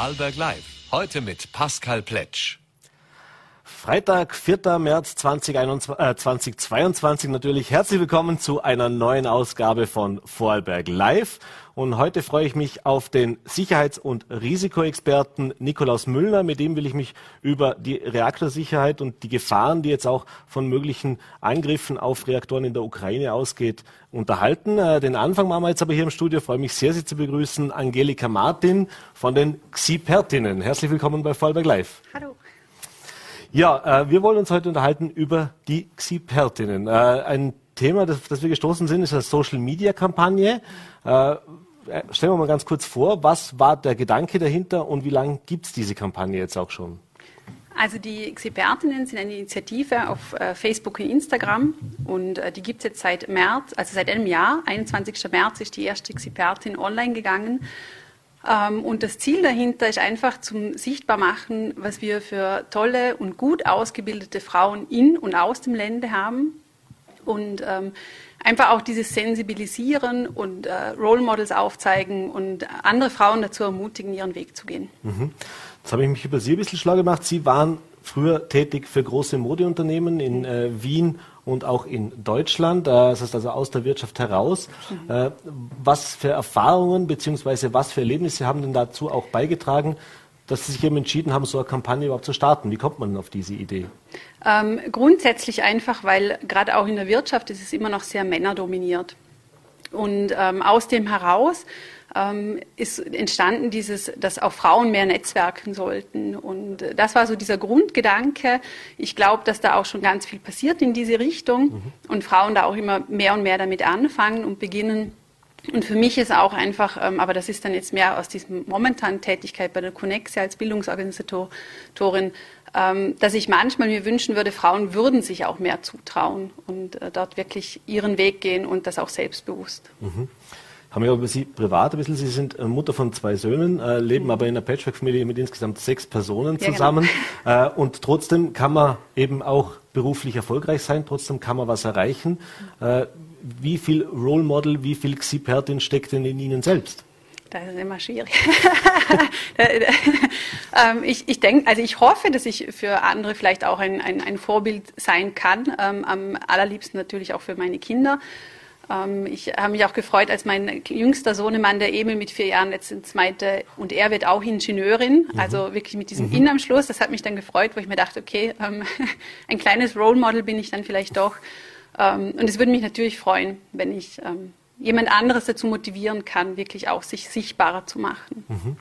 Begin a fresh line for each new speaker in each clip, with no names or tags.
Vorarlberg Live. Heute mit Pascal Pletsch.
Freitag, 4. März 2021, äh, 2022 natürlich. Herzlich willkommen zu einer neuen Ausgabe von Vorarlberg Live. Und heute freue ich mich auf den Sicherheits- und Risikoexperten Nikolaus Müllner. Mit dem will ich mich über die Reaktorsicherheit und die Gefahren, die jetzt auch von möglichen Angriffen auf Reaktoren in der Ukraine ausgeht, unterhalten. Äh, den Anfang machen wir jetzt aber hier im Studio. Ich freue mich sehr, Sie zu begrüßen. Angelika Martin von den Xipertinnen. Herzlich willkommen bei Vorarlberg Live.
Hallo.
Ja, äh, wir wollen uns heute unterhalten über die Xipertinnen. Äh, ein Thema, das, das wir gestoßen sind, ist eine Social-Media-Kampagne. Äh, stellen wir mal ganz kurz vor, was war der Gedanke dahinter und wie lange gibt es diese Kampagne jetzt auch schon?
Also die Expertinnen sind eine Initiative auf äh, Facebook und Instagram und äh, die gibt es jetzt seit März, also seit einem Jahr. 21. März ist die erste Expertin online gegangen und das Ziel dahinter ist einfach zum Sichtbarmachen, was wir für tolle und gut ausgebildete Frauen in und aus dem Lande haben. Und ähm, einfach auch dieses Sensibilisieren und äh, Role Models aufzeigen und andere Frauen dazu ermutigen, ihren Weg zu gehen.
Mhm. Jetzt habe ich mich über Sie ein bisschen schlau gemacht. Sie waren früher tätig für große Modeunternehmen in äh, Wien und auch in Deutschland, äh, das heißt also aus der Wirtschaft heraus. Mhm. Äh, was für Erfahrungen bzw. was für Erlebnisse haben denn dazu auch beigetragen, dass Sie sich eben entschieden haben, so eine Kampagne überhaupt zu starten? Wie kommt man denn auf diese Idee?
Ähm, grundsätzlich einfach, weil gerade auch in der Wirtschaft ist es immer noch sehr männerdominiert. Und ähm, aus dem heraus ähm, ist entstanden dieses, dass auch Frauen mehr netzwerken sollten. Und äh, das war so dieser Grundgedanke. Ich glaube, dass da auch schon ganz viel passiert in diese Richtung mhm. und Frauen da auch immer mehr und mehr damit anfangen und beginnen. Und für mich ist auch einfach, ähm, aber das ist dann jetzt mehr aus diesem momentanen Tätigkeit bei der Connexia als Bildungsorganisatorin, ähm, dass ich manchmal mir wünschen würde, Frauen würden sich auch mehr zutrauen und äh, dort wirklich ihren Weg gehen und das auch selbstbewusst.
Mhm haben wir über Sie privat ein bisschen. Sie sind äh, Mutter von zwei Söhnen, äh, leben mhm. aber in einer Patchwork-Familie mit insgesamt sechs Personen zusammen. Ja, genau. äh, und trotzdem kann man eben auch beruflich erfolgreich sein, trotzdem kann man was erreichen. Äh, wie viel Role Model, wie viel Xipertin steckt denn in Ihnen selbst?
Das ist immer schwierig. Ähm, ich, ich denke, also ich hoffe, dass ich für andere vielleicht auch ein, ein, ein Vorbild sein kann. Ähm, am allerliebsten natürlich auch für meine Kinder. Ähm, ich habe mich auch gefreut, als mein jüngster Sohnemann, der Emil mit vier Jahren letztens meinte, und er wird auch Ingenieurin, mhm. also wirklich mit diesem mhm. In am Schluss. Das hat mich dann gefreut, wo ich mir dachte, okay, ähm, ein kleines Role Model bin ich dann vielleicht doch. Ähm, und es würde mich natürlich freuen, wenn ich ähm, jemand anderes dazu motivieren kann, wirklich auch sich sichtbarer zu machen.
Mhm.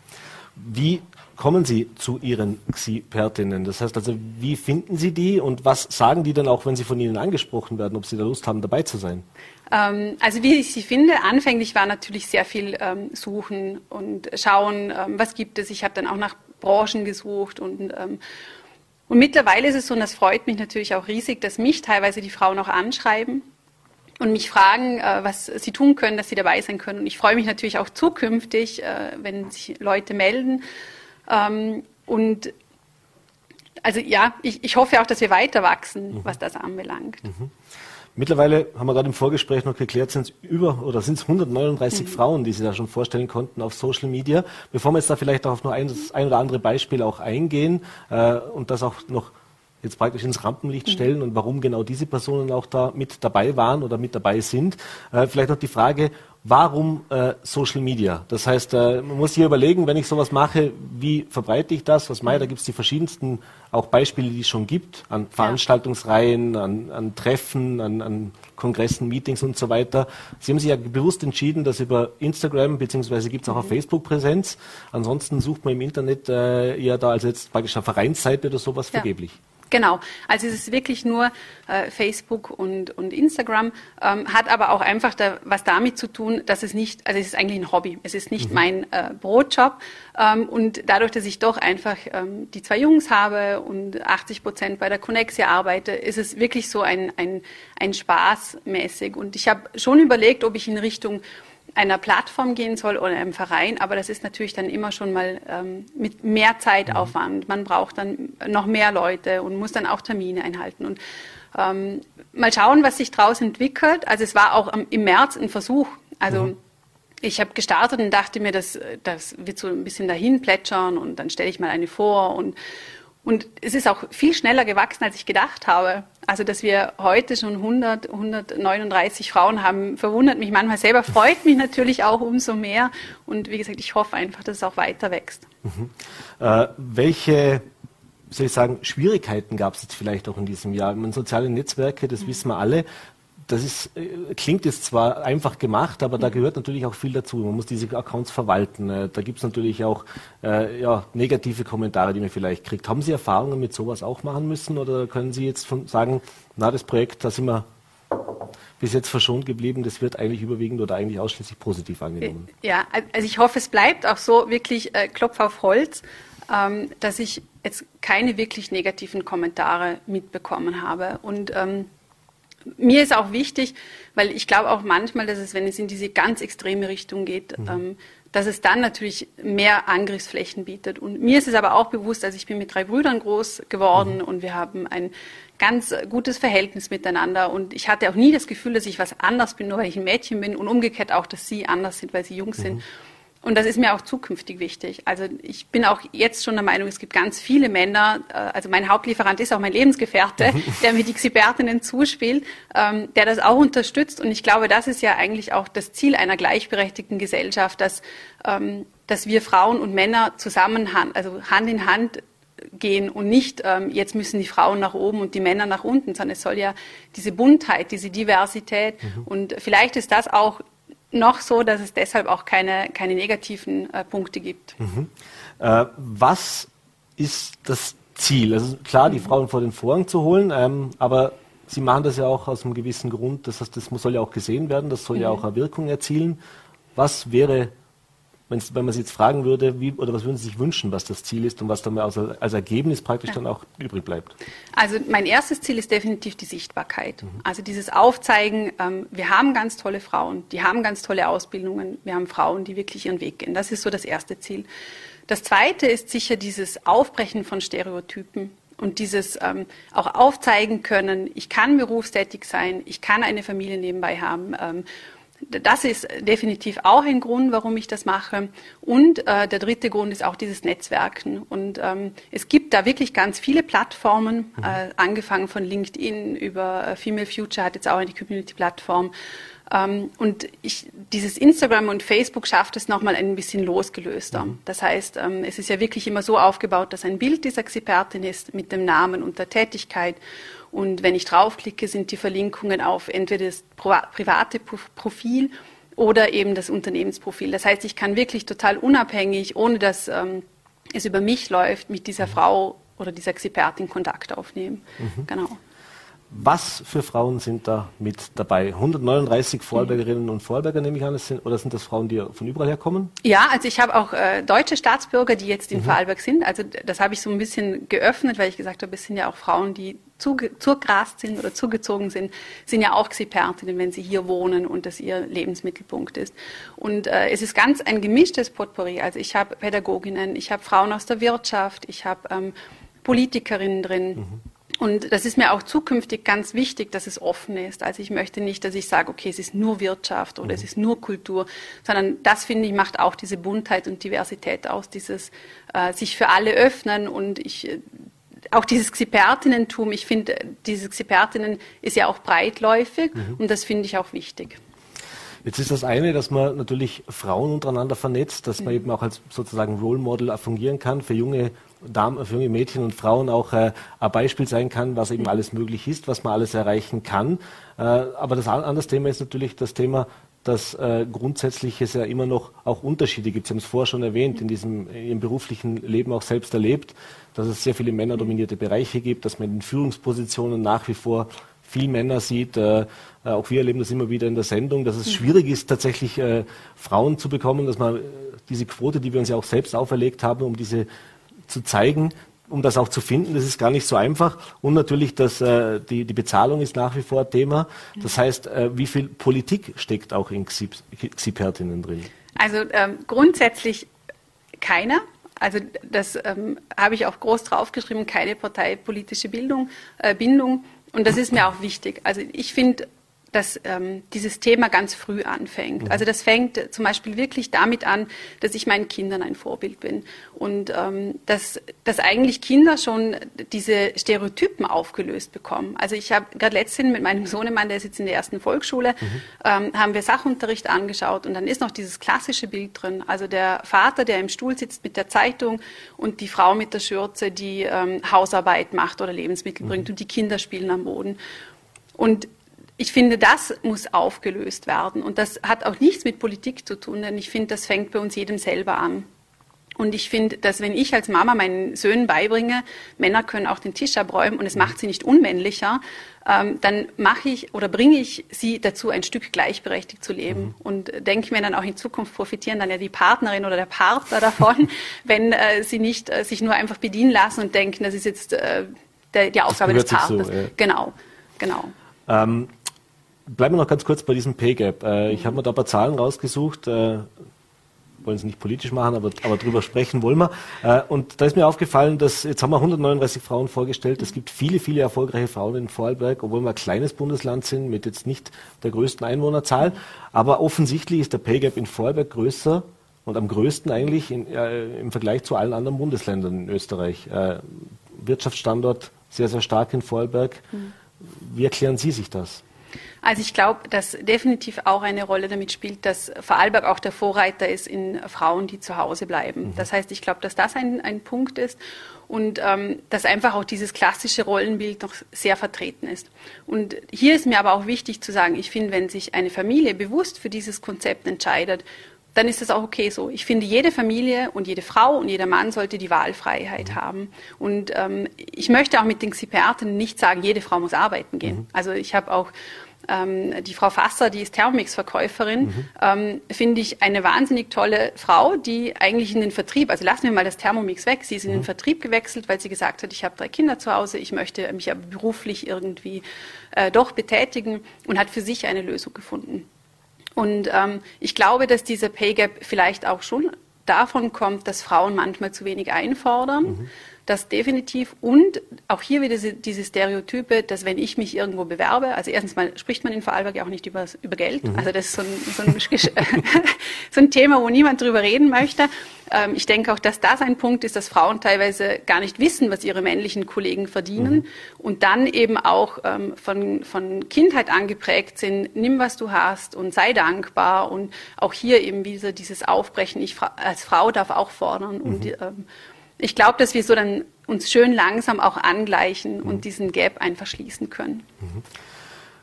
Wie kommen Sie zu Ihren Expertinnen? Das heißt also, wie finden Sie die und was sagen die dann auch, wenn Sie von Ihnen angesprochen werden, ob Sie da Lust haben, dabei zu sein?
Ähm, also wie ich sie finde, anfänglich war natürlich sehr viel ähm, Suchen und Schauen, ähm, was gibt es. Ich habe dann auch nach Branchen gesucht und ähm, und mittlerweile ist es so, und das freut mich natürlich auch riesig, dass mich teilweise die Frauen auch anschreiben und mich fragen, äh, was sie tun können, dass sie dabei sein können. Und ich freue mich natürlich auch zukünftig, äh, wenn sich Leute melden. Ähm, und also ja, ich, ich hoffe auch, dass wir weiter wachsen, mhm. was das anbelangt. Mhm.
Mittlerweile haben wir gerade im Vorgespräch noch geklärt, sind es über oder sind es 139 mhm. Frauen, die Sie da schon vorstellen konnten auf Social Media. Bevor wir jetzt da vielleicht auch auf nur ein, ein oder andere Beispiel auch eingehen äh, und das auch noch jetzt praktisch ins Rampenlicht mhm. stellen und warum genau diese Personen auch da mit dabei waren oder mit dabei sind. Äh, vielleicht noch die Frage, warum äh, Social Media? Das heißt, äh, man muss hier überlegen, wenn ich sowas mache, wie verbreite ich das? Was meine, da gibt es die verschiedensten auch Beispiele, die es schon gibt, an Veranstaltungsreihen, an, an Treffen, an, an, Kongressen, Meetings und so weiter. Sie haben sich ja bewusst entschieden, dass über Instagram, beziehungsweise gibt es auch mhm. auf Facebook Präsenz. Ansonsten sucht man im Internet äh, eher da als jetzt praktisch eine Vereinsseite oder sowas ja. vergeblich.
Genau, also es ist wirklich nur äh, Facebook und, und Instagram, ähm, hat aber auch einfach da, was damit zu tun, dass es nicht, also es ist eigentlich ein Hobby, es ist nicht mhm. mein äh, Brotjob. Ähm, und dadurch, dass ich doch einfach ähm, die zwei Jungs habe und 80 Prozent bei der Connexia arbeite, ist es wirklich so ein, ein, ein Spaß mäßig. Und ich habe schon überlegt, ob ich in Richtung einer Plattform gehen soll oder einem Verein, aber das ist natürlich dann immer schon mal ähm, mit mehr Zeitaufwand. Man braucht dann noch mehr Leute und muss dann auch Termine einhalten. Und ähm, mal schauen, was sich daraus entwickelt. Also es war auch im März ein Versuch. Also mhm. ich habe gestartet und dachte mir, das, das wird so ein bisschen dahin plätschern und dann stelle ich mal eine vor und und es ist auch viel schneller gewachsen, als ich gedacht habe. Also, dass wir heute schon 100, 139 Frauen haben, verwundert mich manchmal selber, freut mich natürlich auch umso mehr. Und wie gesagt, ich hoffe einfach, dass es auch weiter wächst.
Mhm. Äh, welche soll ich sagen, Schwierigkeiten gab es jetzt vielleicht auch in diesem Jahr. Meine, soziale Netzwerke, das mhm. wissen wir alle, das ist, äh, klingt jetzt zwar einfach gemacht, aber da mhm. gehört natürlich auch viel dazu. Man muss diese Accounts verwalten. Äh, da gibt es natürlich auch äh, ja, negative Kommentare, die man vielleicht kriegt. Haben Sie Erfahrungen mit sowas auch machen müssen oder können Sie jetzt von, sagen, na, das Projekt, da sind wir bis jetzt verschont geblieben, das wird eigentlich überwiegend oder eigentlich ausschließlich positiv angenommen?
Ja, also ich hoffe, es bleibt auch so wirklich äh, Klopf auf Holz, ähm, dass ich jetzt keine wirklich negativen Kommentare mitbekommen habe. Und ähm, mir ist auch wichtig, weil ich glaube auch manchmal, dass es, wenn es in diese ganz extreme Richtung geht, mhm. ähm, dass es dann natürlich mehr Angriffsflächen bietet. Und mir ist es aber auch bewusst, also ich bin mit drei Brüdern groß geworden mhm. und wir haben ein ganz gutes Verhältnis miteinander. Und ich hatte auch nie das Gefühl, dass ich was anders bin, nur weil ich ein Mädchen bin und umgekehrt auch, dass sie anders sind, weil sie Jungs mhm. sind. Und das ist mir auch zukünftig wichtig. Also ich bin auch jetzt schon der Meinung, es gibt ganz viele Männer, äh, also mein Hauptlieferant ist auch mein Lebensgefährte, der mir die Xibertinnen zuspielt, ähm, der das auch unterstützt. Und ich glaube, das ist ja eigentlich auch das Ziel einer gleichberechtigten Gesellschaft, dass, ähm, dass wir Frauen und Männer zusammen, also Hand in Hand gehen und nicht, ähm, jetzt müssen die Frauen nach oben und die Männer nach unten, sondern es soll ja diese Buntheit, diese Diversität mhm. und vielleicht ist das auch noch so, dass es deshalb auch keine, keine negativen äh, Punkte gibt.
Mhm. Äh, was ist das Ziel? Also klar, die mhm. Frauen vor den Vorhang zu holen, ähm, aber Sie machen das ja auch aus einem gewissen Grund. Das heißt, das soll ja auch gesehen werden, das soll mhm. ja auch eine Wirkung erzielen. Was wäre Wenn's, wenn man Sie jetzt fragen würde, wie, oder was würden Sie sich wünschen, was das Ziel ist und was dann als, als Ergebnis praktisch ja. dann auch übrig bleibt?
Also mein erstes Ziel ist definitiv die Sichtbarkeit. Mhm. Also dieses Aufzeigen, ähm, wir haben ganz tolle Frauen, die haben ganz tolle Ausbildungen, wir haben Frauen, die wirklich ihren Weg gehen. Das ist so das erste Ziel. Das zweite ist sicher dieses Aufbrechen von Stereotypen und dieses ähm, auch aufzeigen können, ich kann berufstätig sein, ich kann eine Familie nebenbei haben. Ähm, das ist definitiv auch ein Grund, warum ich das mache. Und äh, der dritte Grund ist auch dieses Netzwerken. Und ähm, es gibt da wirklich ganz viele Plattformen, mhm. äh, angefangen von LinkedIn über äh, Female Future hat jetzt auch eine Community-Plattform. Ähm, und ich, dieses Instagram und Facebook schafft es nochmal ein bisschen losgelöster. Mhm. Das heißt, ähm, es ist ja wirklich immer so aufgebaut, dass ein Bild dieser Expertin ist mit dem Namen und der Tätigkeit. Und wenn ich draufklicke, sind die Verlinkungen auf entweder das private Profil oder eben das Unternehmensprofil. Das heißt, ich kann wirklich total unabhängig, ohne dass ähm, es über mich läuft, mit dieser Frau oder dieser Expertin Kontakt aufnehmen. Mhm.
Genau. Was für Frauen sind da mit dabei? 139 Vorarlbergerinnen und Vorarlberger nehme ich an, sind, oder sind das Frauen, die von überall herkommen?
Ja, also ich habe auch äh, deutsche Staatsbürger, die jetzt in mhm. Vorarlberg sind. Also das habe ich so ein bisschen geöffnet, weil ich gesagt habe, es sind ja auch Frauen, die zugrast sind oder zugezogen sind, sind ja auch Expertinnen, wenn sie hier wohnen und das ihr Lebensmittelpunkt ist. Und äh, es ist ganz ein gemischtes Potpourri. Also ich habe Pädagoginnen, ich habe Frauen aus der Wirtschaft, ich habe ähm, Politikerinnen drin. Mhm. Und das ist mir auch zukünftig ganz wichtig, dass es offen ist. Also ich möchte nicht, dass ich sage, okay, es ist nur Wirtschaft oder mhm. es ist nur Kultur, sondern das finde ich macht auch diese Buntheit und Diversität aus, dieses äh, sich für alle öffnen und ich äh, auch dieses Xipertinnentum, ich finde, dieses Xipertinnen ist ja auch breitläufig mhm. und das finde ich auch wichtig.
Jetzt ist das eine, dass man natürlich Frauen untereinander vernetzt, dass man mhm. eben auch als sozusagen Role Model fungieren kann für junge Damen, für junge Mädchen und Frauen auch äh, ein Beispiel sein kann, was eben mhm. alles möglich ist, was man alles erreichen kann. Äh, aber das andere Thema ist natürlich das Thema, dass äh, grundsätzlich es ja immer noch auch Unterschiede gibt. Sie haben es vorher schon erwähnt, in diesem in Ihrem beruflichen Leben auch selbst erlebt, dass es sehr viele männerdominierte Bereiche gibt, dass man in Führungspositionen nach wie vor viel Männer sieht. Äh, äh, auch wir erleben das immer wieder in der Sendung, dass es mhm. schwierig ist, tatsächlich äh, Frauen zu bekommen, dass man diese Quote, die wir uns ja auch selbst auferlegt haben, um diese zu zeigen, um das auch zu finden, das ist gar nicht so einfach. Und natürlich, dass, äh, die, die Bezahlung ist nach wie vor Thema. Das mhm. heißt, äh, wie viel Politik steckt auch in Xipertinnen drin?
Also ähm, grundsätzlich keiner. Also das ähm, habe ich auch groß draufgeschrieben, keine parteipolitische Bildung, äh, Bindung. Und das ist mir auch wichtig. Also ich finde, dass ähm, dieses Thema ganz früh anfängt. Mhm. Also das fängt zum Beispiel wirklich damit an, dass ich meinen Kindern ein Vorbild bin und ähm, dass, dass eigentlich Kinder schon diese Stereotypen aufgelöst bekommen. Also ich habe gerade letztens mit meinem Sohnemann, der ist jetzt in der ersten Volksschule, mhm. ähm, haben wir Sachunterricht angeschaut und dann ist noch dieses klassische Bild drin. Also der Vater, der im Stuhl sitzt mit der Zeitung und die Frau mit der Schürze, die ähm, Hausarbeit macht oder Lebensmittel mhm. bringt und die Kinder spielen am Boden. Und ich finde, das muss aufgelöst werden. Und das hat auch nichts mit Politik zu tun, denn ich finde, das fängt bei uns jedem selber an. Und ich finde, dass wenn ich als Mama meinen Söhnen beibringe, Männer können auch den Tisch abräumen und es macht sie nicht unmännlicher, ähm, dann mache ich oder bringe ich sie dazu, ein Stück gleichberechtigt zu leben. Mhm. Und denke mir dann auch in Zukunft profitieren dann ja die Partnerin oder der Partner davon, wenn äh, sie nicht äh, sich nur einfach bedienen lassen und denken, das ist jetzt äh, der, die Aufgabe des Partners. So, ja. Genau, genau.
Ähm, bleiben wir noch ganz kurz bei diesem Pay Gap. Äh, ich habe mir da ein paar Zahlen rausgesucht. Äh, wollen es nicht politisch machen, aber, aber drüber sprechen wollen wir. Äh, und da ist mir aufgefallen, dass jetzt haben wir 139 Frauen vorgestellt. Es gibt viele, viele erfolgreiche Frauen in Vorarlberg, obwohl wir ein kleines Bundesland sind mit jetzt nicht der größten Einwohnerzahl. Aber offensichtlich ist der Pay Gap in Vorarlberg größer und am größten eigentlich in, äh, im Vergleich zu allen anderen Bundesländern in Österreich. Äh, Wirtschaftsstandort sehr, sehr stark in Vorarlberg. Mhm. Wie erklären Sie sich das?
Also ich glaube, dass definitiv auch eine Rolle damit spielt, dass Vorarlberg auch der Vorreiter ist in Frauen, die zu Hause bleiben. Mhm. Das heißt, ich glaube, dass das ein, ein Punkt ist und ähm, dass einfach auch dieses klassische Rollenbild noch sehr vertreten ist. Und hier ist mir aber auch wichtig zu sagen, ich finde, wenn sich eine Familie bewusst für dieses Konzept entscheidet, dann ist das auch okay so. Ich finde, jede Familie und jede Frau und jeder Mann sollte die Wahlfreiheit mhm. haben. Und ähm, ich möchte auch mit den Experten nicht sagen, jede Frau muss arbeiten gehen. Mhm. Also ich habe auch ähm, die Frau Fasser, die ist Thermomix-Verkäuferin, mhm. ähm, finde ich eine wahnsinnig tolle Frau, die eigentlich in den Vertrieb, also lassen wir mal das Thermomix weg, sie ist in den mhm. Vertrieb gewechselt, weil sie gesagt hat, ich habe drei Kinder zu Hause, ich möchte mich aber beruflich irgendwie äh, doch betätigen und hat für sich eine Lösung gefunden. Und ähm, ich glaube, dass dieser Pay Gap vielleicht auch schon davon kommt, dass Frauen manchmal zu wenig einfordern. Mhm das definitiv. Und auch hier wieder diese, Stereotype, dass wenn ich mich irgendwo bewerbe, also erstens mal spricht man in Vorarlberg ja auch nicht über, über Geld. Mhm. Also das ist so ein, so, ein, so ein, Thema, wo niemand drüber reden möchte. Ähm, ich denke auch, dass das ein Punkt ist, dass Frauen teilweise gar nicht wissen, was ihre männlichen Kollegen verdienen mhm. und dann eben auch ähm, von, von Kindheit angeprägt sind, nimm, was du hast und sei dankbar. Und auch hier eben wieder dieses Aufbrechen, ich als Frau darf auch fordern. Mhm. Und, ähm, ich glaube, dass wir so dann uns schön langsam auch angleichen mhm. und diesen Gap einfach schließen können. Mhm.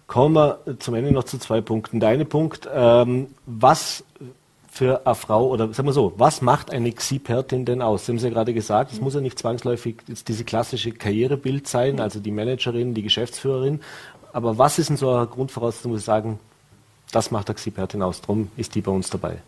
Kommen wir zum Ende noch zu zwei Punkten. Der eine Punkt, ähm, was für eine Frau oder sagen wir so, was macht eine Xipertin denn aus? Sie haben es ja gerade gesagt, es mhm. muss ja nicht zwangsläufig diese klassische Karrierebild sein, also die Managerin, die Geschäftsführerin. Aber was ist denn so eine Grundvoraussetzung, wo Sie sagen, das macht eine Xipertin aus, darum ist die bei uns dabei?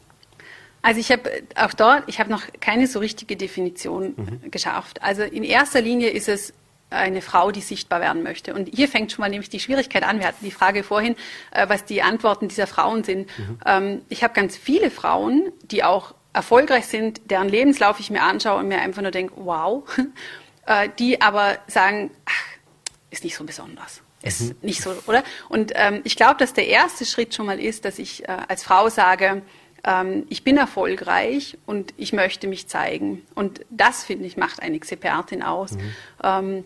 Also ich habe auch dort, ich habe noch keine so richtige Definition mhm. geschafft. Also in erster Linie ist es eine Frau, die sichtbar werden möchte. Und hier fängt schon mal nämlich die Schwierigkeit an. Wir hatten die Frage vorhin, äh, was die Antworten dieser Frauen sind. Mhm. Ähm, ich habe ganz viele Frauen, die auch erfolgreich sind, deren Lebenslauf ich mir anschaue und mir einfach nur denke, wow, äh, die aber sagen, ach, ist nicht so besonders. Ist mhm. nicht so, oder? Und ähm, ich glaube, dass der erste Schritt schon mal ist, dass ich äh, als Frau sage, ich bin erfolgreich und ich möchte mich zeigen. Und das, finde ich, macht eine Expertin aus. Mhm. Ähm,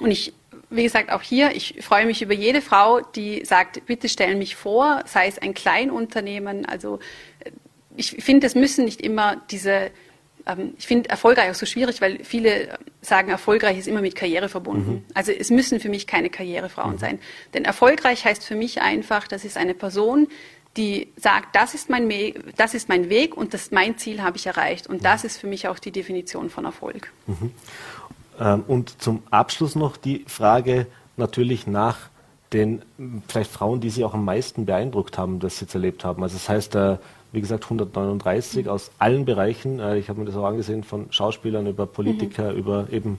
und ich, wie gesagt, auch hier, ich freue mich über jede Frau, die sagt, bitte stellen mich vor, sei es ein Kleinunternehmen. Also äh, ich finde, es müssen nicht immer diese, ähm, ich finde erfolgreich auch so schwierig, weil viele sagen, erfolgreich ist immer mit Karriere verbunden. Mhm. Also es müssen für mich keine Karrierefrauen mhm. sein. Denn erfolgreich heißt für mich einfach, das ist eine Person, die sagt, das ist mein, das ist mein Weg und das, mein Ziel habe ich erreicht. Und das ist für mich auch die Definition von Erfolg. Mhm.
Ähm, und zum Abschluss noch die Frage natürlich nach den vielleicht Frauen, die Sie auch am meisten beeindruckt haben, das Sie jetzt erlebt haben. Also das heißt, äh, wie gesagt, 139 mhm. aus allen Bereichen. Äh, ich habe mir das auch angesehen, von Schauspielern über Politiker, mhm. über eben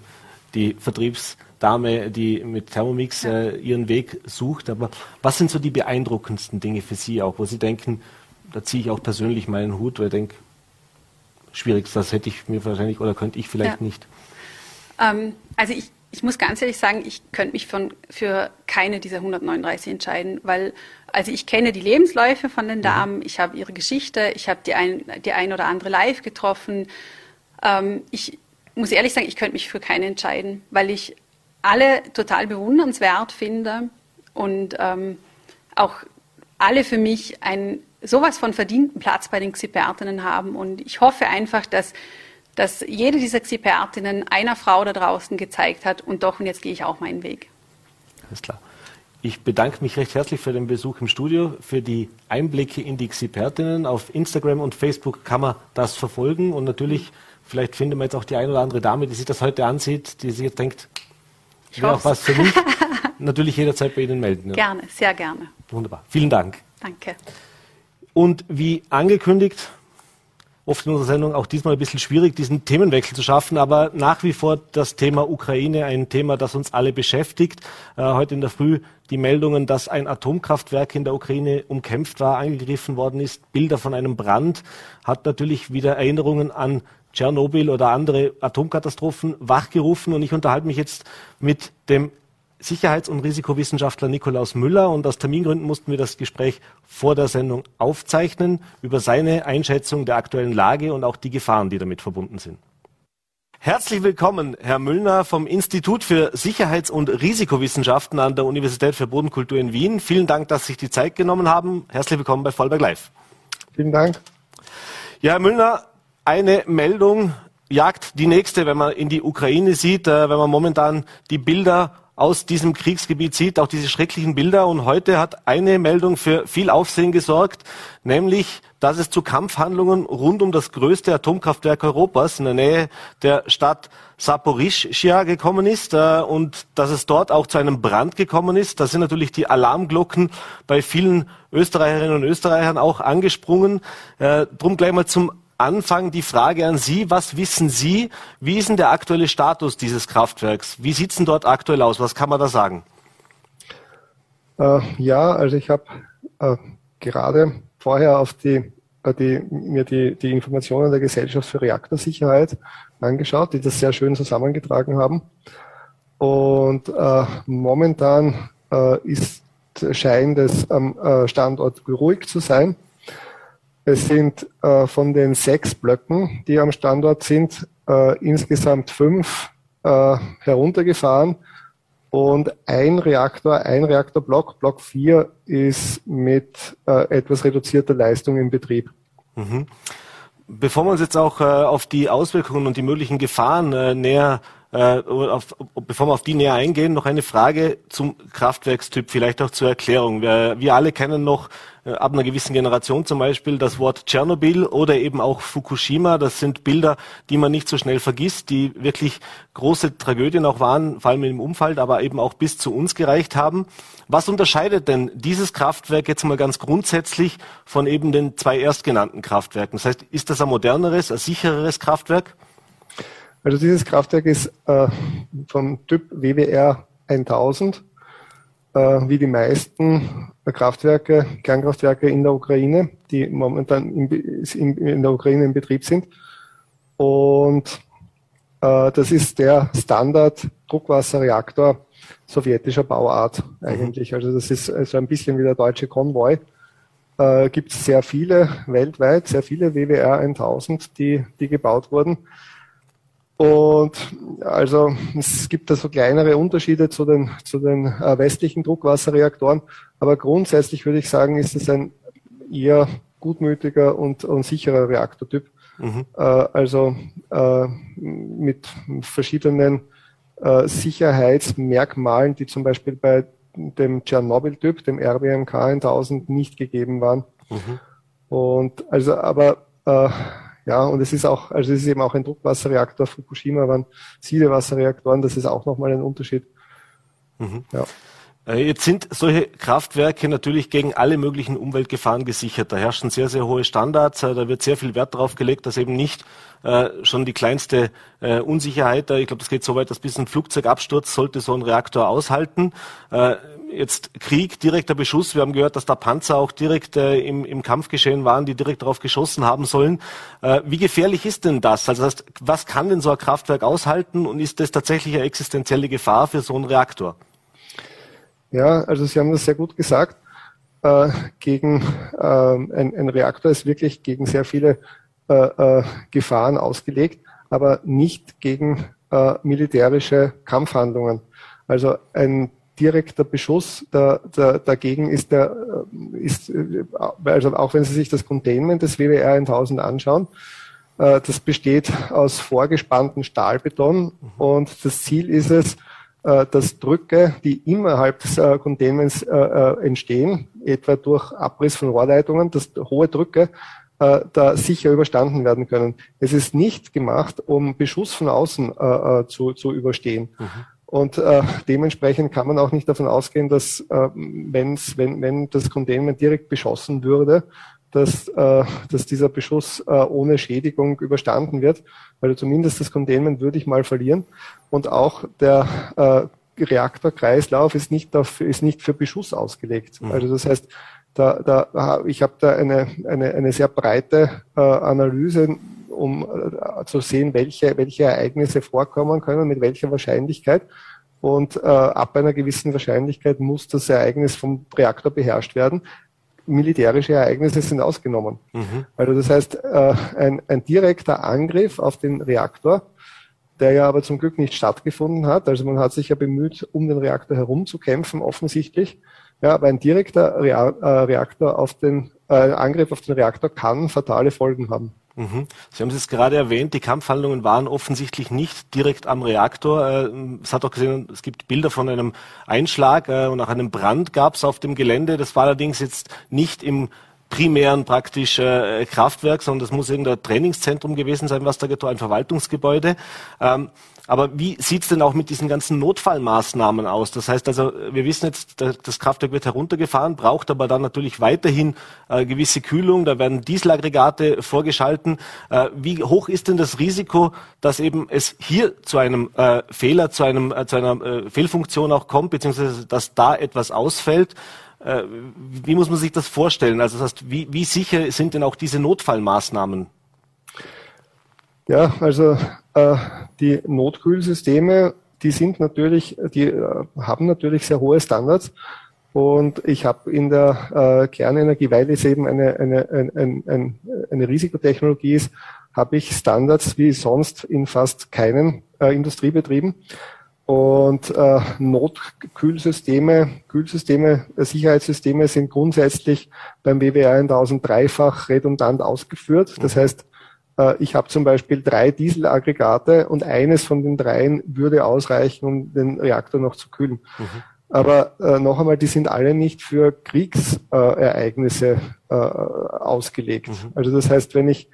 die Vertriebsdame, die mit Thermomix äh, ihren Weg sucht. Aber was sind so die beeindruckendsten Dinge für Sie auch, wo Sie denken, da ziehe ich auch persönlich meinen Hut, weil ich denke, schwierig, das hätte ich mir wahrscheinlich oder könnte ich vielleicht ja. nicht.
Ähm, also ich, ich muss ganz ehrlich sagen, ich könnte mich von, für keine dieser 139 entscheiden, weil also ich kenne die Lebensläufe von den mhm. Damen, ich habe ihre Geschichte, ich habe die ein, die ein oder andere live getroffen. Ähm, ich muss ehrlich sagen, ich könnte mich für keine entscheiden, weil ich alle total bewundernswert finde und ähm, auch alle für mich einen sowas von verdienten Platz bei den Xipertinnen haben. Und ich hoffe einfach, dass, dass jede dieser Xipertinnen einer Frau da draußen gezeigt hat und doch, und jetzt gehe ich auch meinen Weg.
Alles klar. Ich bedanke mich recht herzlich für den Besuch im Studio, für die Einblicke in die Xipertinnen. Auf Instagram und Facebook kann man das verfolgen und natürlich, vielleicht findet man jetzt auch die eine oder andere Dame, die sich das heute ansieht, die sich jetzt denkt, ich wäre auch was für mich. natürlich jederzeit bei Ihnen melden.
Ja. Gerne, sehr gerne.
Wunderbar. Vielen Dank.
Danke.
Und wie angekündigt, oft in unserer Sendung auch diesmal ein bisschen schwierig, diesen Themenwechsel zu schaffen, aber nach wie vor das Thema Ukraine, ein Thema, das uns alle beschäftigt. Äh, heute in der Früh die Meldungen, dass ein Atomkraftwerk in der Ukraine umkämpft war, angegriffen worden ist, Bilder von einem Brand, hat natürlich wieder Erinnerungen an Tschernobyl oder andere Atomkatastrophen wachgerufen. Und ich unterhalte mich jetzt mit dem Sicherheits- und Risikowissenschaftler Nikolaus Müller und aus Termingründen mussten wir das Gespräch vor der Sendung aufzeichnen über seine Einschätzung der aktuellen Lage und auch die Gefahren, die damit verbunden sind. Herzlich willkommen, Herr Müllner vom Institut für Sicherheits- und Risikowissenschaften an der Universität für Bodenkultur in Wien. Vielen Dank, dass Sie sich die Zeit genommen haben. Herzlich willkommen bei Vollberg Live.
Vielen Dank.
Ja, Herr Müllner, eine Meldung jagt die nächste, wenn man in die Ukraine sieht, äh, wenn man momentan die Bilder aus diesem Kriegsgebiet sieht, auch diese schrecklichen Bilder. Und heute hat eine Meldung für viel Aufsehen gesorgt, nämlich, dass es zu Kampfhandlungen rund um das größte Atomkraftwerk Europas in der Nähe der Stadt Saporischschia gekommen ist äh, und dass es dort auch zu einem Brand gekommen ist. Da sind natürlich die Alarmglocken bei vielen Österreicherinnen und Österreichern auch angesprungen. Äh, drum gleich mal zum Anfang die Frage an Sie. Was wissen Sie? Wie ist denn der aktuelle Status dieses Kraftwerks? Wie sieht es denn dort aktuell aus? Was kann man da sagen?
Äh, ja, also ich habe äh, gerade vorher auf die, äh, die, mir die, die Informationen der Gesellschaft für Reaktorsicherheit angeschaut, die das sehr schön zusammengetragen haben. Und äh, momentan äh, ist scheint es am äh, Standort ruhig zu sein. Es sind äh, von den sechs Blöcken, die am Standort sind, äh, insgesamt fünf äh, heruntergefahren und ein Reaktor, ein Reaktorblock, Block 4, ist mit äh, etwas reduzierter Leistung in Betrieb.
Mhm. Bevor wir uns jetzt auch äh, auf die Auswirkungen und die möglichen Gefahren äh, näher äh, auf, bevor wir auf die näher eingehen, noch eine Frage zum Kraftwerkstyp, vielleicht auch zur Erklärung. Wir, wir alle kennen noch ab einer gewissen Generation zum Beispiel das Wort Tschernobyl oder eben auch Fukushima. Das sind Bilder, die man nicht so schnell vergisst, die wirklich große Tragödien auch waren, vor allem im Umfeld, aber eben auch bis zu uns gereicht haben. Was unterscheidet denn dieses Kraftwerk jetzt mal ganz grundsätzlich von eben den zwei erstgenannten Kraftwerken? Das heißt, ist das ein moderneres, ein sichereres Kraftwerk?
Also dieses Kraftwerk ist äh, vom Typ WWR 1000, äh, wie die meisten Kraftwerke, Kernkraftwerke in der Ukraine, die momentan in, der Ukraine in Betrieb sind. Und äh, das ist der Standard-Druckwasserreaktor sowjetischer Bauart eigentlich. Mhm. Also das ist also ein bisschen wie der deutsche Konvoi. Äh, Gibt es sehr viele weltweit, sehr viele WWR 1000, die, die gebaut wurden. Und also es gibt da so kleinere Unterschiede zu den, zu den äh, westlichen Druckwasserreaktoren, aber grundsätzlich würde ich sagen, ist es ein eher gutmütiger und, und sicherer Reaktortyp. Mhm. Äh, also äh, mit verschiedenen äh, Sicherheitsmerkmalen, die zum Beispiel bei dem Tschernobyl-Typ, dem RBMK 1000, nicht gegeben waren. Mhm. Und also aber ja, und es ist auch, also es ist eben auch ein Druckwasserreaktor. Fukushima waren Siedewasserreaktoren. Das ist auch nochmal ein Unterschied.
Mhm. Ja. Äh, jetzt sind solche Kraftwerke natürlich gegen alle möglichen Umweltgefahren gesichert. Da herrschen sehr, sehr hohe Standards. Äh, da wird sehr viel Wert darauf gelegt, dass eben nicht äh, schon die kleinste äh, Unsicherheit, ich glaube, das geht so weit, dass bis ein Flugzeugabsturz sollte so ein Reaktor aushalten. Äh, jetzt Krieg, direkter Beschuss. Wir haben gehört, dass da Panzer auch direkt äh, im, im Kampfgeschehen waren, die direkt darauf geschossen haben sollen. Äh, wie gefährlich ist denn das? Also das heißt, was kann denn so ein Kraftwerk aushalten und ist das tatsächlich eine existenzielle Gefahr für so einen Reaktor?
Ja, also Sie haben das sehr gut gesagt. Äh, gegen äh, ein, ein, Reaktor ist wirklich gegen sehr viele äh, äh Gefahren ausgelegt, aber nicht gegen äh, militärische Kampfhandlungen. Also ein direkter Beschuss da, da, dagegen ist der, äh, ist, also auch wenn Sie sich das Containment des WWR 1000 anschauen, das besteht aus vorgespanntem Stahlbeton mhm. und das Ziel ist es, äh, dass Drücke, die innerhalb des äh, Containments äh, entstehen, etwa durch Abriss von Rohrleitungen, dass hohe Drücke da sicher überstanden werden können. Es ist nicht gemacht, um Beschuss von außen zu, zu überstehen. Mhm. Und äh, dementsprechend kann man auch nicht davon ausgehen, dass äh, wenn's, wenn, wenn das Containment direkt beschossen würde, dass, äh, dass dieser Beschuss äh, ohne Schädigung überstanden wird, weil zumindest das Containment würde ich mal verlieren. Und auch der äh, Reaktorkreislauf ist nicht, auf, ist nicht für Beschuss ausgelegt. Mhm. Also das heißt, da, da, ich habe da eine, eine, eine sehr breite äh, Analyse, um äh, zu sehen, welche, welche Ereignisse vorkommen können, mit welcher Wahrscheinlichkeit. Und äh, ab einer gewissen Wahrscheinlichkeit muss das Ereignis vom Reaktor beherrscht werden militärische Ereignisse sind ausgenommen. Mhm. Also das heißt, äh, ein, ein direkter Angriff auf den Reaktor, der ja aber zum Glück nicht stattgefunden hat. Also man hat sich ja bemüht, um den Reaktor herum zu kämpfen, offensichtlich. Ja, aber ein direkter äh, Reaktor auf den äh, Angriff auf den Reaktor kann fatale Folgen haben.
Mhm. Sie haben es jetzt gerade erwähnt, die Kampfhandlungen waren offensichtlich nicht direkt am Reaktor. Äh, es hat auch gesehen, es gibt Bilder von einem Einschlag äh, und auch einem Brand gab es auf dem Gelände. Das war allerdings jetzt nicht im primären praktisch äh, Kraftwerk, sondern das muss irgendein Trainingszentrum gewesen sein, was da getan, ein Verwaltungsgebäude. Ähm, aber wie sieht's denn auch mit diesen ganzen Notfallmaßnahmen aus? Das heißt also, wir wissen jetzt, das Kraftwerk wird heruntergefahren, braucht aber dann natürlich weiterhin äh, gewisse Kühlung. Da werden Dieselaggregate vorgeschalten. Äh, wie hoch ist denn das Risiko, dass eben es hier zu einem äh, Fehler, zu, einem, äh, zu einer äh, Fehlfunktion auch kommt, beziehungsweise dass da etwas ausfällt? Äh, wie muss man sich das vorstellen? Also das heißt, wie, wie sicher sind denn auch diese Notfallmaßnahmen?
Ja, also äh, die Notkühlsysteme, die sind natürlich, die äh, haben natürlich sehr hohe Standards. Und ich habe in der äh, Kernenergie, weil es eben eine, eine, eine, eine, eine Risikotechnologie ist, habe ich Standards wie sonst in fast keinen äh, Industriebetrieben. Und äh, Notkühlsysteme, Kühlsysteme, äh, Sicherheitssysteme sind grundsätzlich beim WWR 1000 dreifach redundant ausgeführt. Das mhm. heißt, äh, ich habe zum Beispiel drei Dieselaggregate und eines von den dreien würde ausreichen, um den Reaktor noch zu kühlen. Mhm. Aber äh, noch einmal, die sind alle nicht für Kriegsereignisse äh, ausgelegt. Mhm. Also das heißt, wenn ich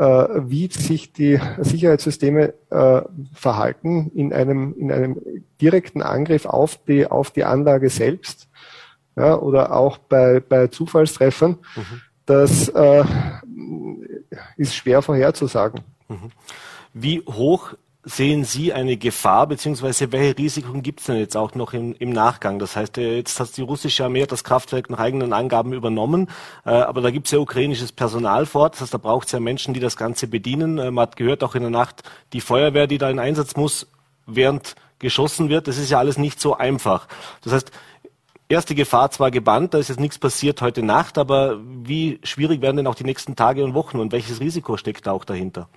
wie sich die Sicherheitssysteme äh, verhalten in einem, in einem direkten Angriff auf die, auf die Anlage selbst ja, oder auch bei, bei Zufallstreffern, mhm. das äh, ist schwer vorherzusagen. Mhm.
Wie hoch sehen Sie eine Gefahr, beziehungsweise welche Risiken gibt es denn jetzt auch noch im, im, Nachgang? Das heißt, äh, jetzt hat die russische Armee das Kraftwerk nach eigenen Angaben übernommen, äh, aber da gibt es ja ukrainisches Personal vor Ort, das heißt, da braucht es ja Menschen, die das Ganze bedienen. Äh, man hat gehört, auch in der Nacht, die Feuerwehr, die da in Einsatz muss, während geschossen wird, das ist ja alles nicht so einfach. Das heißt, erste Gefahr zwar gebannt, da ist jetzt nichts passiert heute Nacht, aber wie schwierig werden denn auch die nächsten Tage und Wochen und welches Risiko steckt da auch dahinter?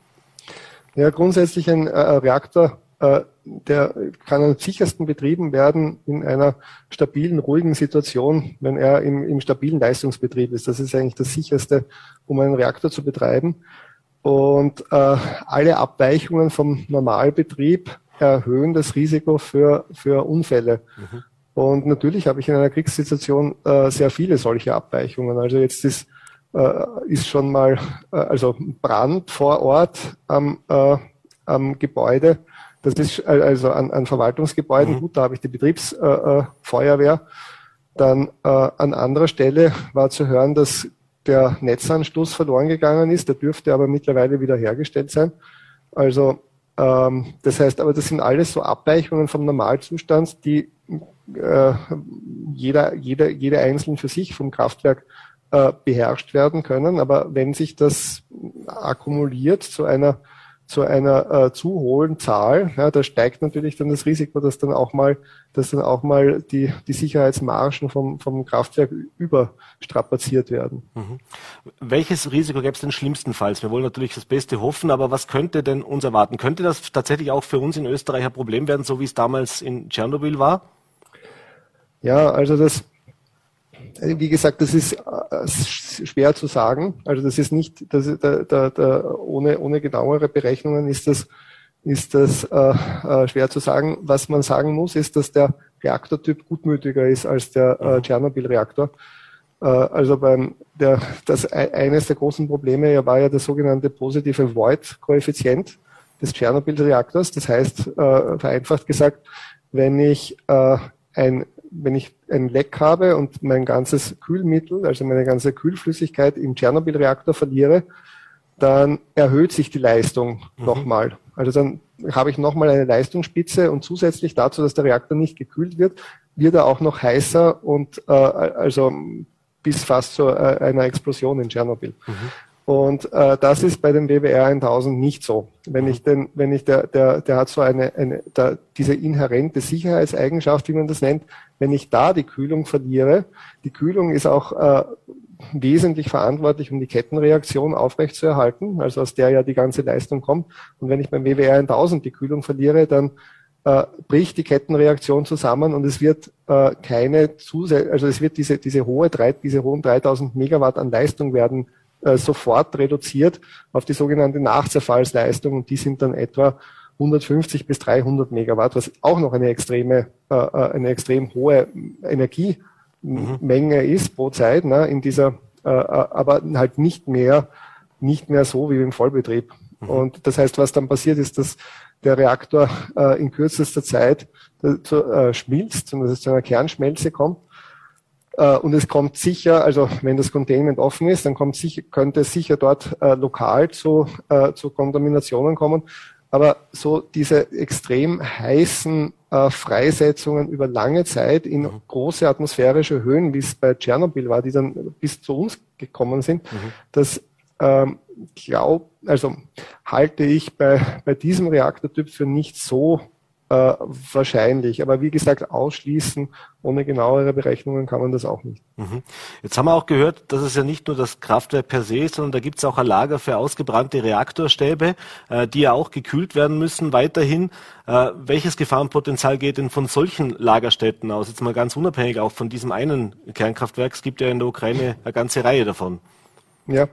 Ja, grundsätzlich ein äh, Reaktor, äh, der kann am sichersten betrieben werden in einer stabilen, ruhigen Situation, wenn er im, im stabilen Leistungsbetrieb ist. Das ist eigentlich das sicherste, um einen Reaktor zu betreiben. Und äh, alle Abweichungen vom Normalbetrieb erhöhen das Risiko für, für Unfälle. Mhm. Und natürlich habe ich in einer Kriegssituation äh, sehr viele solche Abweichungen. Also jetzt ist äh, ist schon mal, äh, also Brand vor Ort am, äh, am Gebäude. Das ist äh, also an, an Verwaltungsgebäuden. Mhm. Gut, da habe ich die Betriebsfeuerwehr. Äh, Dann äh, an anderer Stelle war zu hören, dass der Netzanstoß verloren gegangen ist. Der dürfte aber mittlerweile wieder hergestellt sein. Also ähm, das heißt, aber das sind alles so Abweichungen vom Normalzustand, die jeder, jeder, jeder einzeln für sich vom Kraftwerk äh, beherrscht werden können. Aber wenn sich das akkumuliert zu einer zu einer äh, zu hohen Zahl, ja, da steigt natürlich dann das Risiko, dass dann auch mal, dass dann auch mal die, die Sicherheitsmargen vom, vom Kraftwerk überstrapaziert werden. Mhm.
Welches Risiko gäbe es denn schlimmstenfalls? Wir wollen natürlich das Beste hoffen, aber was könnte denn uns erwarten? Könnte das tatsächlich auch für uns in Österreich ein Problem werden, so wie es damals in Tschernobyl war?
Ja, also das, wie gesagt, das ist äh, schwer zu sagen. Also das ist nicht, das, da, da, da, ohne, ohne genauere Berechnungen ist das, ist das äh, äh, schwer zu sagen. Was man sagen muss, ist, dass der Reaktortyp gutmütiger ist als der äh, mhm. Tschernobyl-Reaktor. Äh, also beim der, das eines der großen Probleme war ja der sogenannte positive Void-Koeffizient des Tschernobyl-Reaktors. Das heißt, äh, vereinfacht gesagt, wenn ich äh, ein wenn ich ein Leck habe und mein ganzes Kühlmittel, also meine ganze Kühlflüssigkeit im Tschernobyl-Reaktor verliere, dann erhöht sich die Leistung mhm. nochmal. Also dann habe ich nochmal eine Leistungsspitze und zusätzlich dazu, dass der Reaktor nicht gekühlt wird, wird er auch noch heißer und äh, also bis fast zu äh, einer Explosion in Tschernobyl. Mhm. Und äh, das ist bei dem WWR 1000 nicht so. Wenn ich denn, wenn ich der, der, der hat so eine, eine da, diese inhärente Sicherheitseigenschaft, wie man das nennt, wenn ich da die Kühlung verliere, die Kühlung ist auch äh, wesentlich verantwortlich, um die Kettenreaktion aufrechtzuerhalten, also aus der ja die ganze Leistung kommt. Und wenn ich beim WWR 1000 die Kühlung verliere, dann äh, bricht die Kettenreaktion zusammen und es wird äh, keine Zusä also es wird diese, diese hohe, drei, diese hohen 3000 Megawatt an Leistung werden äh, sofort reduziert auf die sogenannte Nachzerfallsleistung und die sind dann etwa 150 bis 300 Megawatt, was auch noch eine extreme, äh, äh eine extrem hohe Energiemenge mhm. ist pro Zeit ne, in dieser, äh, äh, aber halt nicht mehr, nicht mehr so wie im Vollbetrieb. Mhm. Und das heißt, was dann passiert ist, dass der Reaktor äh, in kürzester Zeit äh, äh, schmilzt und dass es zu einer Kernschmelze kommt äh, und es kommt sicher, also wenn das Containment offen ist, dann kommt sicher, könnte es sicher dort äh, lokal zu, äh, zu Kontaminationen kommen. Aber so diese extrem heißen äh, Freisetzungen über lange Zeit in mhm. große atmosphärische Höhen, wie es bei Tschernobyl war, die dann bis zu uns gekommen sind, mhm. das ähm, glaub, also halte ich bei, bei diesem Reaktortyp für nicht so äh, wahrscheinlich. Aber wie gesagt, ausschließen ohne genauere Berechnungen kann man das auch nicht.
Mhm. Jetzt haben wir auch gehört, dass es ja nicht nur das Kraftwerk per se ist, sondern da gibt es auch ein Lager für ausgebrannte Reaktorstäbe, äh, die ja auch gekühlt werden müssen weiterhin. Äh, welches Gefahrenpotenzial geht denn von solchen Lagerstätten aus? Jetzt mal ganz unabhängig auch von diesem einen Kernkraftwerk. Es gibt ja in der Ukraine eine ganze Reihe davon.
Ja,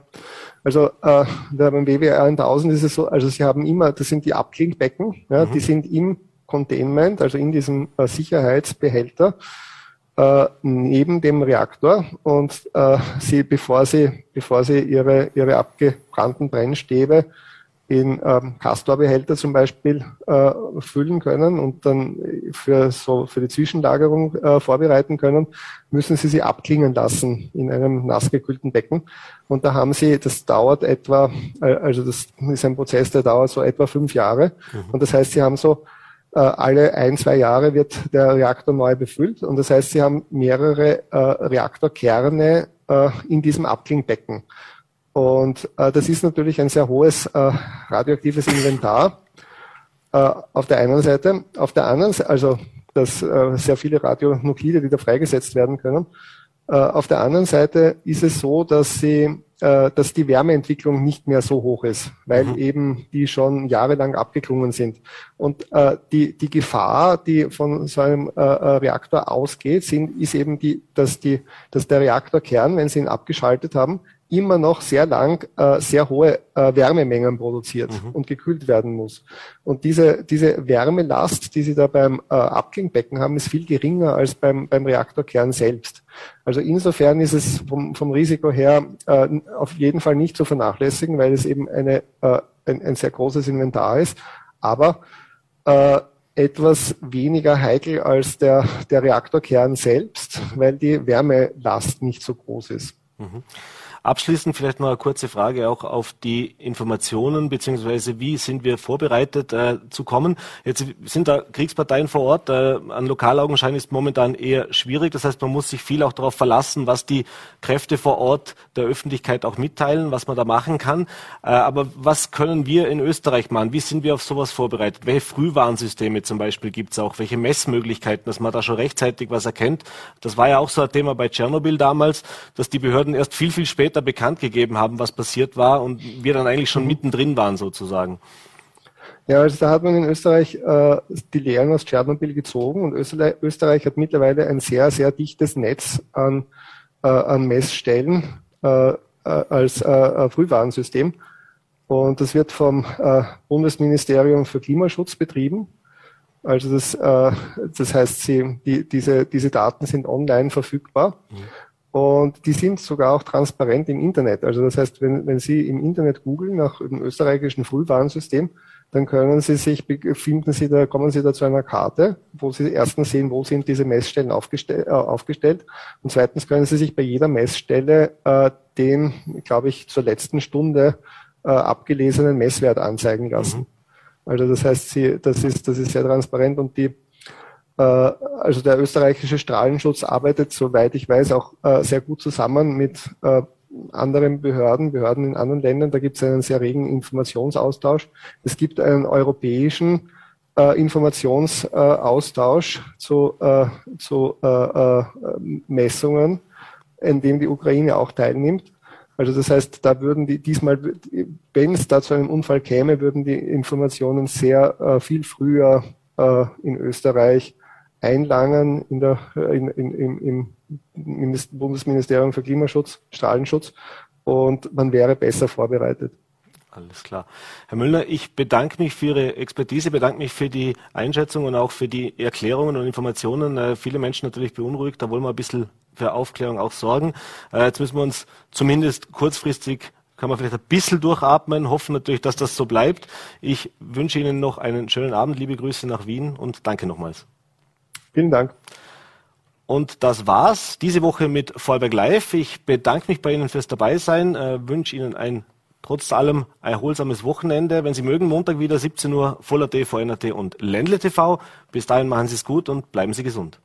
also äh, beim WWR 1000 ist es so, also sie haben immer, das sind die Abklingbecken, ja, mhm. die sind im Containment, also in diesem äh, Sicherheitsbehälter, äh, neben dem Reaktor und äh, sie, bevor sie, bevor sie ihre, ihre abgebrannten Brennstäbe in ähm, Castor-Behälter zum Beispiel äh, füllen können und dann für so für die Zwischenlagerung äh, vorbereiten können, müssen sie sie abklingen lassen in einem nassgekühlten Becken. Und da haben sie, das dauert etwa, äh, also das ist ein Prozess, der dauert so etwa fünf Jahre. Mhm. Und das heißt, sie haben so alle ein, zwei Jahre wird der Reaktor neu befüllt. Und das heißt, Sie haben mehrere äh, Reaktorkerne äh, in diesem Abklingbecken. Und äh, das ist natürlich ein sehr hohes äh, radioaktives Inventar äh, auf der einen Seite. Auf der anderen Seite, also dass äh, sehr viele Radionuklide, die da freigesetzt werden können. Äh, auf der anderen Seite ist es so, dass sie äh, dass die Wärmeentwicklung nicht mehr so hoch ist, weil mhm. eben die schon jahrelang abgeklungen sind. Und äh, die, die Gefahr, die von so einem äh, Reaktor ausgeht, sind, ist eben die, dass die, dass der Reaktorkern, wenn Sie ihn abgeschaltet haben, immer noch sehr lang äh, sehr hohe äh, Wärmemengen produziert mhm. und gekühlt werden muss. Und diese, diese Wärmelast, die Sie da beim äh, Abklingbecken haben, ist viel geringer als beim, beim Reaktorkern selbst. Also insofern ist es vom, vom Risiko her äh, auf jeden Fall nicht zu vernachlässigen, weil es eben eine, äh, ein, ein sehr großes Inventar ist. Aber äh, etwas weniger heikel als der, der Reaktorkern selbst, weil die Wärmelast nicht so groß ist. Mhm.
Abschließend vielleicht noch eine kurze Frage auch auf die Informationen beziehungsweise wie sind wir vorbereitet äh, zu kommen. Jetzt sind da Kriegsparteien vor Ort. Äh, an Lokalaugenschein ist momentan eher schwierig. Das heißt, man muss sich viel auch darauf verlassen, was die Kräfte vor Ort der Öffentlichkeit auch mitteilen, was man da machen kann. Äh, aber was können wir in Österreich machen? Wie sind wir auf sowas vorbereitet? Welche Frühwarnsysteme zum Beispiel gibt es auch? Welche Messmöglichkeiten, dass man da schon rechtzeitig was erkennt? Das war ja auch so ein Thema bei Tschernobyl damals, dass die Behörden erst viel, viel später bekannt gegeben haben, was passiert war und wir dann eigentlich schon mhm. mittendrin waren sozusagen.
Ja, also da hat man in Österreich äh, die Lehren aus Tschernobyl gezogen und Österreich, Österreich hat mittlerweile ein sehr, sehr dichtes Netz an, äh, an Messstellen äh, äh als äh, Frühwarnsystem. Und das wird vom äh, Bundesministerium für Klimaschutz betrieben. Also das, äh, das heißt, sie, die, diese, diese Daten sind online verfügbar. Mhm. Und die sind sogar auch transparent im Internet. Also das heißt, wenn, wenn Sie im Internet googeln nach dem österreichischen Frühwarnsystem, dann können Sie sich, finden Sie da, kommen Sie da zu einer Karte, wo Sie erstens sehen, wo sind diese Messstellen aufgestell, äh, aufgestellt. Und zweitens können Sie sich bei jeder Messstelle äh, den, glaube ich, zur letzten Stunde äh, abgelesenen Messwert anzeigen lassen. Mhm. Also das heißt, Sie, das ist, das ist sehr transparent und die also der österreichische Strahlenschutz arbeitet, soweit ich weiß, auch äh, sehr gut zusammen mit äh, anderen Behörden, Behörden in anderen Ländern. Da gibt es einen sehr regen Informationsaustausch. Es gibt einen europäischen Informationsaustausch zu, zu Messungen, in dem die Ukraine auch teilnimmt. Also das heißt, da würden die diesmal, wenn es da zu einem Unfall käme, würden die Informationen sehr viel früher in Österreich einlangen in der, in, in, im, Bundesministerium für Klimaschutz, Strahlenschutz und man wäre besser vorbereitet.
Alles klar. Herr Müllner, ich bedanke mich für Ihre Expertise, bedanke mich für die Einschätzung und auch für die Erklärungen und Informationen. Äh, viele Menschen natürlich beunruhigt, da wollen wir ein bisschen für Aufklärung auch sorgen. Äh, jetzt müssen wir uns zumindest kurzfristig kann man vielleicht ein bisschen durchatmen, hoffen natürlich, dass das so bleibt. Ich wünsche Ihnen noch einen schönen Abend, liebe Grüße nach Wien und danke nochmals.
Vielen Dank.
Und das war's diese Woche mit Vorberg Live. Ich bedanke mich bei Ihnen fürs Dabeisein, äh, wünsche Ihnen ein trotz allem erholsames Wochenende. Wenn Sie mögen, Montag wieder 17 Uhr Voller TV, VNRT und Ländle TV. Bis dahin machen Sie es gut und bleiben Sie gesund.